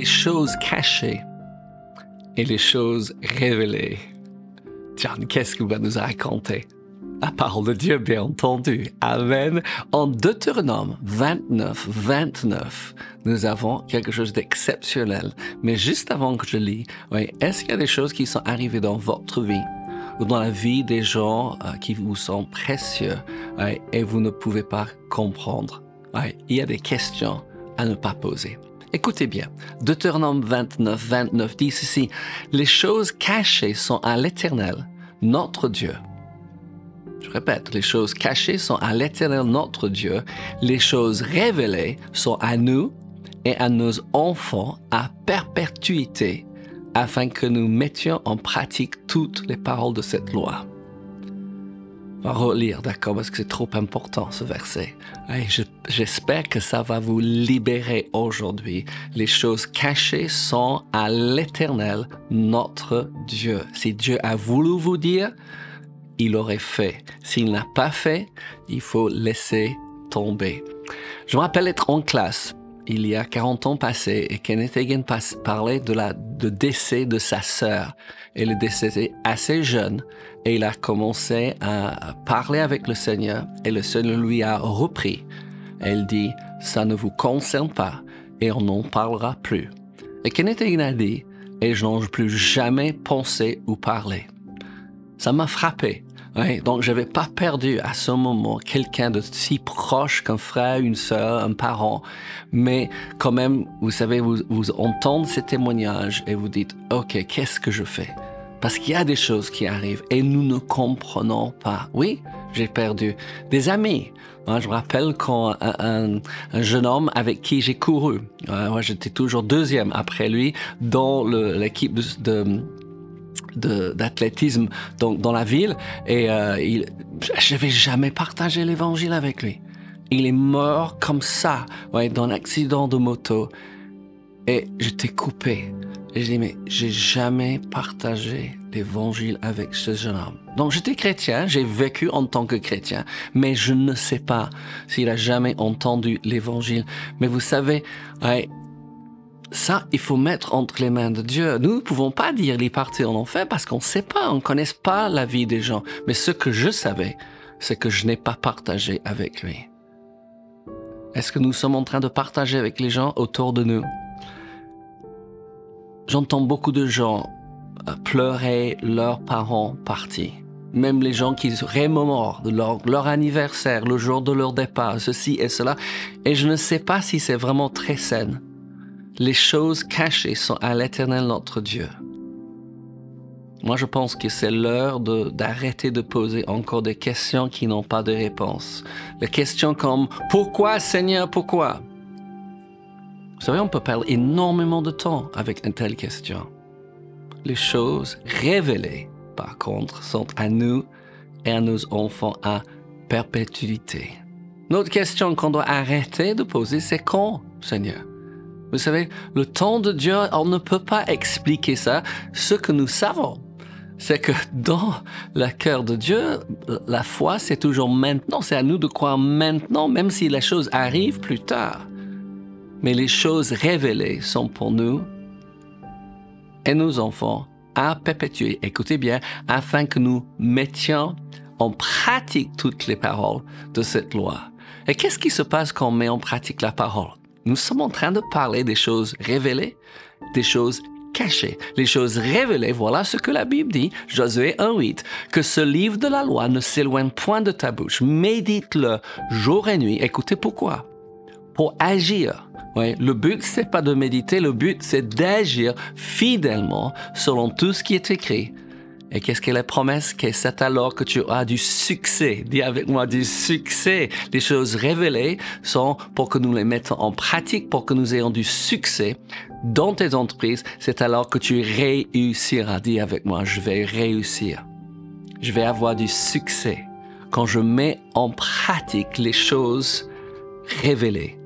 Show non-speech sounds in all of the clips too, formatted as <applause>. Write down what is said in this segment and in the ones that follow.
les choses cachées et les choses révélées. John, qu'est-ce qu'il va nous raconter? La parole de Dieu, bien entendu. Amen. En Deutéronome 29, 29, nous avons quelque chose d'exceptionnel. Mais juste avant que je lis, est-ce qu'il y a des choses qui sont arrivées dans votre vie ou dans la vie des gens euh, qui vous sont précieux et vous ne pouvez pas comprendre? il y a des questions à ne pas poser. Écoutez bien, Deutéronome 29, 29 dit ceci, Les choses cachées sont à l'Éternel, notre Dieu. Je répète, les choses cachées sont à l'Éternel, notre Dieu. Les choses révélées sont à nous et à nos enfants à perpétuité, afin que nous mettions en pratique toutes les paroles de cette loi. Va relire, d'accord, parce que c'est trop important ce verset. J'espère que ça va vous libérer aujourd'hui. Les choses cachées sont à l'Éternel, notre Dieu. Si Dieu a voulu vous dire, il aurait fait. S'il n'a pas fait, il faut laisser tomber. Je me rappelle être en classe il y a 40 ans passés et Kenneth Hagin parlait de la de décès de sa sœur. Elle est décédée assez jeune et il a commencé à parler avec le Seigneur et le Seigneur lui a repris. Elle dit, ça ne vous concerne pas et on n'en parlera plus. Et Kenneth a dit, et je n'en plus jamais pensé ou parlé. Ça m'a frappé Ouais, donc j'avais pas perdu à ce moment quelqu'un de si proche qu'un frère, une sœur, un parent, mais quand même, vous savez, vous, entendez ces témoignages et vous dites, ok, qu'est-ce que je fais? Parce qu'il y a des choses qui arrivent et nous ne comprenons pas. Oui, j'ai perdu des amis. je me rappelle quand un, un, jeune homme avec qui j'ai couru, moi j'étais toujours deuxième après lui dans l'équipe de d'athlétisme dans, dans, la ville et euh, il, je n'avais jamais partagé l'évangile avec lui. Il est mort comme ça, ouais, dans un accident de moto. Et j'étais coupé. Et je dis, mais j'ai jamais partagé l'évangile avec ce jeune homme. Donc j'étais chrétien, j'ai vécu en tant que chrétien, mais je ne sais pas s'il a jamais entendu l'évangile. Mais vous savez, ça, il faut mettre entre les mains de Dieu. Nous ne pouvons pas dire les partir en enfer parce qu'on ne sait pas, on ne connaît pas la vie des gens. Mais ce que je savais, c'est que je n'ai pas partagé avec lui. Est-ce que nous sommes en train de partager avec les gens autour de nous? J'entends beaucoup de gens euh, pleurer leurs parents partis. Même les gens qui remémorent leur, leur anniversaire, le jour de leur départ, ceci et cela. Et je ne sais pas si c'est vraiment très sain les choses cachées sont à l'Éternel notre Dieu. Moi, je pense que c'est l'heure d'arrêter de, poser encore des questions qui n'ont pas de réponse. Les questions comme Pourquoi Seigneur, pourquoi? Vous savez, on peut perdre énormément de temps avec une telle question. Les choses révélées, par contre, sont à nous et à nos enfants à perpétuité. Notre question qu'on doit arrêter de poser, c'est quand, Seigneur? Vous savez, le temps de Dieu, on ne peut pas expliquer ça. Ce que nous savons, c'est que dans le cœur de Dieu, la foi, c'est toujours maintenant. C'est à nous de croire maintenant, même si les choses arrivent plus tard. Mais les choses révélées sont pour nous et nos enfants à perpétuer. Écoutez bien, afin que nous mettions en pratique toutes les paroles de cette loi. Et qu'est-ce qui se passe quand on met en pratique la parole? Nous sommes en train de parler des choses révélées, des choses cachées. Les choses révélées, voilà ce que la Bible dit, Josué 1.8, que ce livre de la loi ne s'éloigne point de ta bouche. Médite-le jour et nuit. Écoutez pourquoi. Pour agir. Le but, c'est pas de méditer, le but, c'est d'agir fidèlement selon tout ce qui est écrit et qu'est-ce que la promesse? Que c'est alors que tu auras du succès? Dis avec moi du succès. Les choses révélées sont pour que nous les mettons en pratique, pour que nous ayons du succès dans tes entreprises. C'est alors que tu réussiras. Dis avec moi, je vais réussir. Je vais avoir du succès quand je mets en pratique les choses révélées.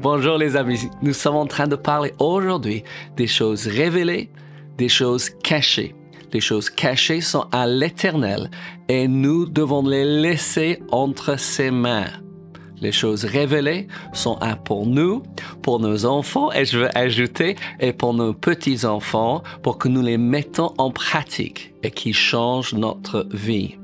Bonjour les amis, nous sommes en train de parler aujourd'hui des choses révélées, des choses cachées. Les choses cachées sont à l'Éternel et nous devons les laisser entre ses mains. Les choses révélées sont un pour nous, pour nos enfants, et je veux ajouter, et pour nos petits-enfants, pour que nous les mettons en pratique et qui changent notre vie.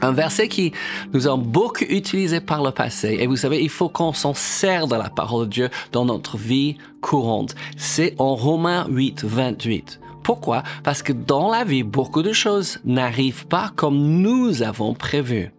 Un verset qui nous a beaucoup utilisé par le passé. Et vous savez, il faut qu'on s'en sert de la parole de Dieu dans notre vie courante. C'est en Romains 8, 28. Pourquoi? Parce que dans la vie, beaucoup de choses n'arrivent pas comme nous avons prévu.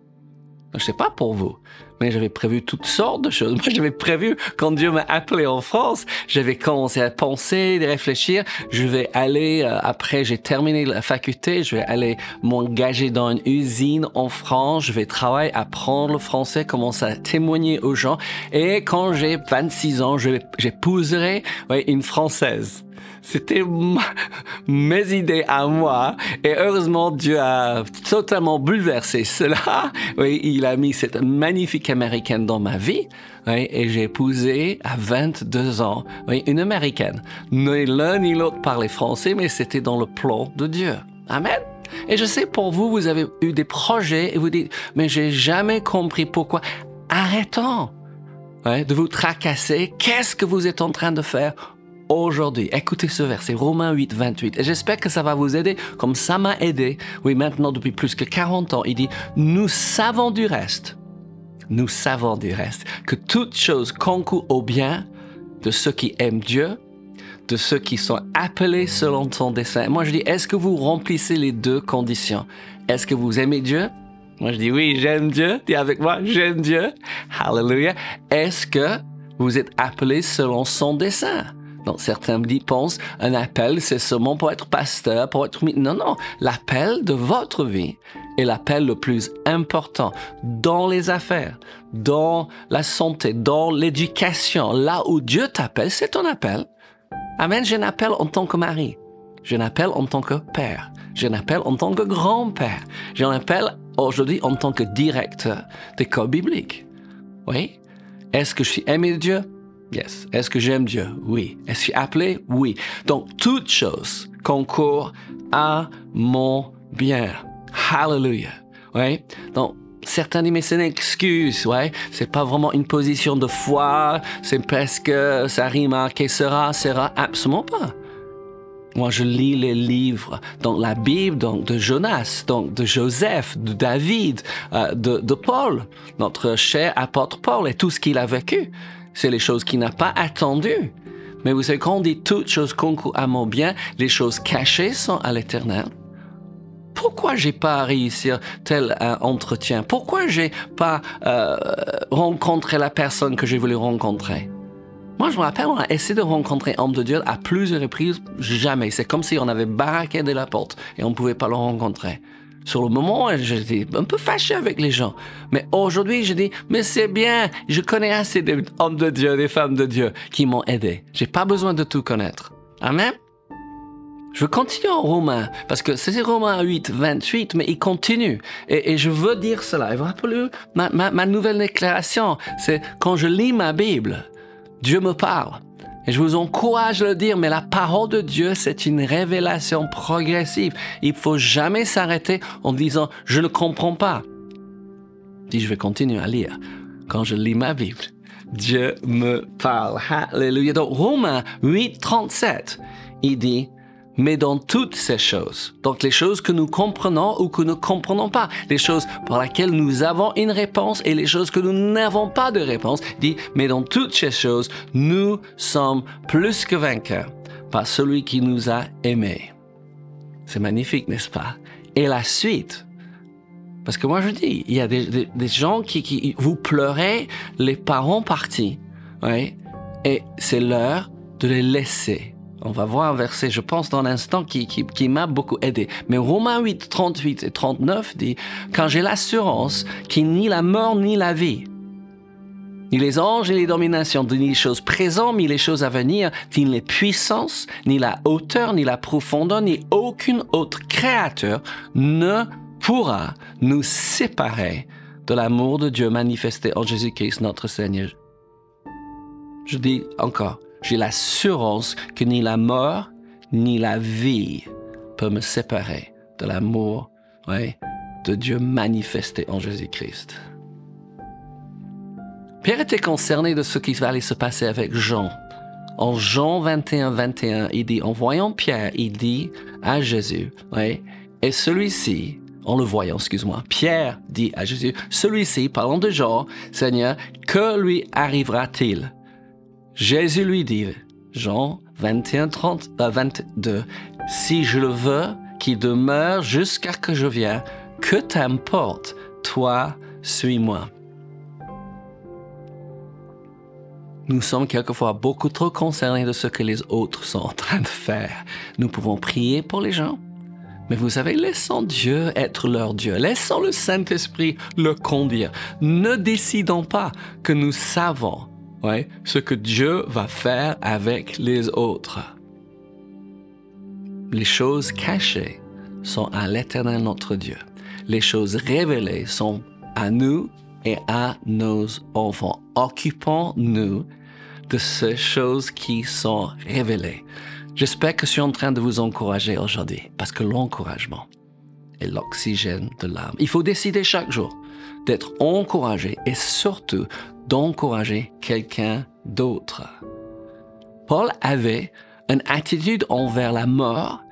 Je sais pas pour vous, mais j'avais prévu toutes sortes de choses. <laughs> Moi, j'avais prévu, quand Dieu m'a appelé en France, j'avais commencé à penser, à réfléchir. Je vais aller, euh, après j'ai terminé la faculté, je vais aller m'engager dans une usine en France. Je vais travailler, apprendre le français, commencer à témoigner aux gens. Et quand j'ai 26 ans, j'épouserai une Française. C'était mes idées à moi. Et heureusement, Dieu a totalement bouleversé cela. Oui, il a mis cette magnifique américaine dans ma vie. Et j'ai épousé à 22 ans une américaine. Ni l'un ni l'autre parlait français, mais c'était dans le plan de Dieu. Amen. Et je sais pour vous, vous avez eu des projets et vous dites, mais j'ai jamais compris pourquoi. Arrêtons de vous tracasser. Qu'est-ce que vous êtes en train de faire? Aujourd'hui. Écoutez ce verset, Romains 8, 28. Et j'espère que ça va vous aider, comme ça m'a aidé. Oui, maintenant, depuis plus que 40 ans, il dit, nous savons du reste, nous savons du reste, que toute chose concourt au bien de ceux qui aiment Dieu, de ceux qui sont appelés selon son dessein. Moi, je dis, est-ce que vous remplissez les deux conditions? Est-ce que vous aimez Dieu? Moi, je dis, oui, j'aime Dieu. Dis avec moi, j'aime Dieu. Hallelujah. Est-ce que vous êtes appelés selon son dessein? Donc, certains pensent un appel, c'est seulement pour être pasteur, pour être... Non, non, l'appel de votre vie est l'appel le plus important dans les affaires, dans la santé, dans l'éducation. Là où Dieu t'appelle, c'est ton appel. Amen, j'ai un appel en tant que mari. J'ai un appel en tant que père. J'ai un appel en tant que grand-père. J'ai un appel aujourd'hui en tant que directeur d'école biblique. Oui. Est-ce que je suis aimé de Dieu? Yes. Est-ce que j'aime Dieu? Oui. Est-ce que je suis appelé? Oui. Donc, toute chose concourt à mon bien. Hallelujah. Oui. Donc, certains disent, mais c'est une excuse, ouais. C'est pas vraiment une position de foi. C'est presque, ça rime à qui sera, sera. Absolument pas. Moi, je lis les livres, donc la Bible, donc de Jonas, donc de Joseph, de David, euh, de Paul, notre cher apôtre Paul et tout ce qu'il a vécu c'est les choses qu'il n'a pas attendues. Mais vous savez, quand on dit toutes choses concourent à mon bien, les choses cachées sont à l'éternel. Pourquoi j'ai pas réussi tel un entretien? Pourquoi j'ai pas euh, rencontré la personne que j'ai voulu rencontrer? Moi, je me rappelle, on a essayé de rencontrer homme de Dieu à plusieurs reprises, jamais. C'est comme si on avait de la porte et on ne pouvait pas le rencontrer. Sur le moment, j'étais un peu fâché avec les gens. Mais aujourd'hui, je dis, mais c'est bien, je connais assez d'hommes de Dieu, des femmes de Dieu qui m'ont aidé. J'ai pas besoin de tout connaître. Amen. Je veux continuer en Romain, parce que c'est Romain 8, 28, mais il continue. Et, je veux dire cela. Et vous rappelez ma nouvelle déclaration, c'est quand je lis ma Bible, Dieu me parle. Et je vous encourage à le dire, mais la parole de Dieu, c'est une révélation progressive. Il faut jamais s'arrêter en disant, je ne comprends pas. Dis, je vais continuer à lire. Quand je lis ma Bible, Dieu me parle. Alléluia. Donc, Romains 8, 37, il dit, mais dans toutes ces choses. Donc les choses que nous comprenons ou que nous ne comprenons pas, les choses pour lesquelles nous avons une réponse et les choses que nous n'avons pas de réponse, dit, mais dans toutes ces choses, nous sommes plus que vainqueurs par celui qui nous a aimés. C'est magnifique, n'est-ce pas? Et la suite, parce que moi je dis, il y a des, gens qui, qui, vous pleurez les parents partis, oui, et c'est l'heure de les laisser on va voir un verset, je pense, dans l'instant qui, m'a beaucoup aidé. Mais Romains 8, 38 et 39 dit, quand j'ai l'assurance qu'il ni la mort ni la vie, ni les anges ni les dominations, ni les choses présentes, ni les choses à venir, ni les puissances, ni la hauteur, ni la profondeur, ni aucune autre créature ne pourra nous séparer de l'amour de Dieu manifesté en Jésus-Christ notre Seigneur. Je dis encore, j'ai l'assurance que ni la mort ni la vie peut me séparer de l'amour de Dieu manifesté en Jésus-Christ. Pierre était concerné de ce qui allait se passer avec Jean. En Jean 21, 21, il dit, en voyant Pierre, il dit à Jésus, et celui-ci, en le voyant, excuse-moi, Pierre dit à Jésus, celui-ci, parlant de Jean, Seigneur, que lui arrivera-t-il? Jésus lui dit, Jean 21, 30, 22, si je le veux, qu'il demeure jusqu'à que je vienne, que t'importe, toi, suis-moi. Nous sommes quelquefois beaucoup trop concernés de ce que les autres sont en train de faire. Nous pouvons prier pour les gens, mais vous savez, laissons Dieu être leur Dieu. Laissons le Saint-Esprit le conduire. Ne décidons pas que nous savons ouais, ce que Dieu va faire avec les autres. Les choses cachées sont à l'Éternel notre Dieu. Les choses révélées sont à nous et à nos enfants. Occupons-nous de ces choses qui sont révélées. J'espère que je suis en train de vous encourager aujourd'hui, parce que l'encouragement est l'oxygène de l'âme. Il faut décider chaque jour d'être encouragé et surtout d'encourager quelqu'un d'autre. Paul avait une attitude envers la mort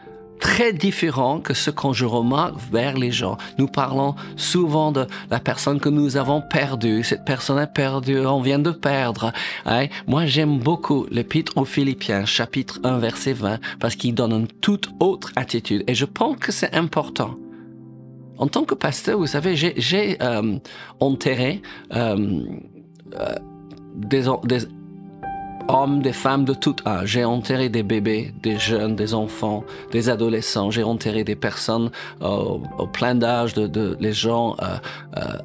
très différent que ce que je remarque vers les gens. Nous parlons souvent de la personne que nous avons perdue. Cette personne est perdue, on vient de perdre. Hein? Moi, j'aime beaucoup l'Épître aux Philippiens, chapitre 1, verset 20, parce qu'il donne une toute autre attitude. Et je pense que c'est important. En tant que pasteur, vous savez, j'ai euh, enterré euh, euh, des, hommes, des femmes de tout âge. J'ai enterré des bébés, des jeunes, des enfants, des adolescents. J'ai enterré des personnes au plein d'âge, de, les gens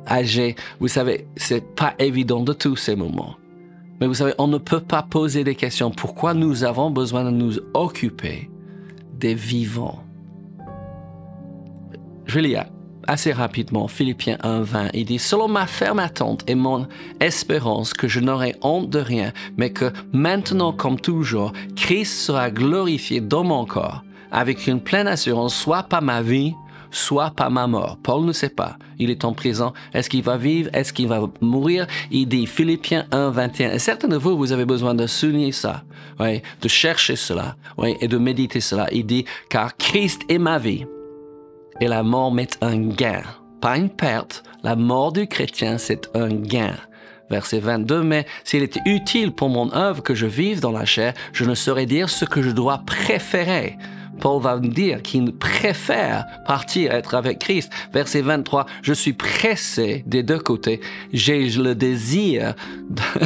âgés. Vous savez, c'est pas évident de tous ces moments. Mais vous savez, on ne peut pas poser des questions. Pourquoi nous avons besoin de nous occuper des vivants? Lire assez rapidement Philippiens 1.20. Il dit, selon ma ferme attente et mon espérance que je n'aurai honte de rien, mais que maintenant comme toujours, Christ sera glorifié dans mon corps, avec une pleine assurance, soit par ma vie, soit par ma mort. Paul ne sait pas. Il est en prison. Est-ce qu'il va vivre? Est-ce qu'il va mourir? Il dit Philippiens 1, 21. Et certains de vous, vous avez besoin de souligner ça, oui, de chercher cela, oui, et de méditer cela. Il dit, car Christ est ma vie et la mort met un gain, pas une perte. La mort du chrétien, c'est un gain. Verset 22, mais s'il était utile pour mon œuvre que je vive dans la chair, je ne saurais dire ce que je dois préférer. Paul va me dire qu'il préfère partir être avec Christ. Verset 23, je suis pressé des deux côtés. J'ai le désir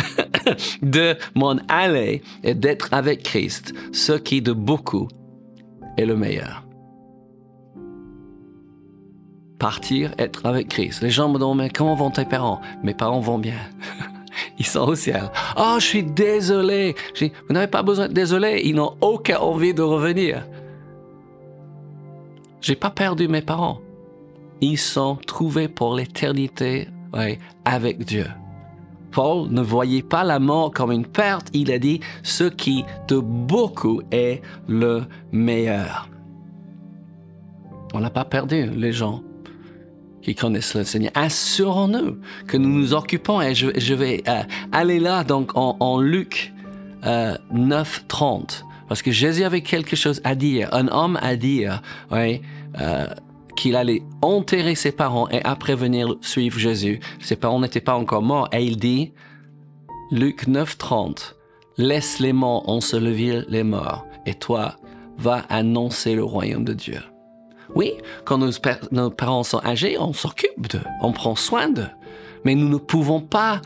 <coughs> de m'en aller et d'être avec Christ, ce qui de beaucoup est le meilleur partir, être avec Christ. Les gens me demandent, mais comment vont tes parents? Mes parents vont bien. <laughs> Ils sont au ciel. Oh, je suis désolé. vous n'avez pas besoin de désolé. Ils n'ont aucune envie de revenir. J'ai pas perdu mes parents. Ils sont trouvés pour l'éternité avec Dieu. Paul ne voyait pas la mort comme une perte. Il a dit ce qui de beaucoup est le meilleur. On n'a pas perdu les gens qui connaissent le Seigneur. Assurons-nous que nous nous occupons, et je, vais euh, aller là, donc en, Luc euh, 9, 30, parce que Jésus avait quelque chose à dire. Un homme a dit oui, euh, qu'il allait enterrer ses parents et après venir suivre Jésus. Ses parents n'étaient pas encore morts, et il dit, Luc 9, 30, laisse les morts ensevelir les morts, et toi, va annoncer le royaume de Dieu. Oui, quand nos, parents sont âgés, on s'occupe d'eux, on prend soin d'eux. Mais nous ne pouvons pas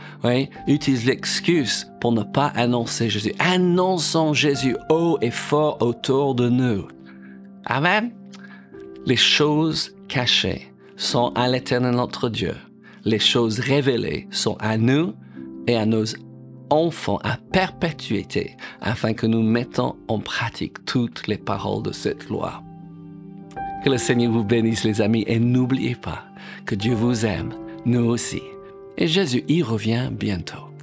utiliser l'excuse pour ne pas annoncer Jésus. Annonçons Jésus haut et fort autour de nous. Amen. Les choses cachées sont à l'éternel notre Dieu. Les choses révélées sont à nous et à nos enfants à perpétuité afin que nous mettons en pratique toutes les paroles de cette loi. Que le Seigneur vous bénisse les amis et n'oubliez pas que Dieu vous aime, nous aussi. Et Jésus y revient bientôt.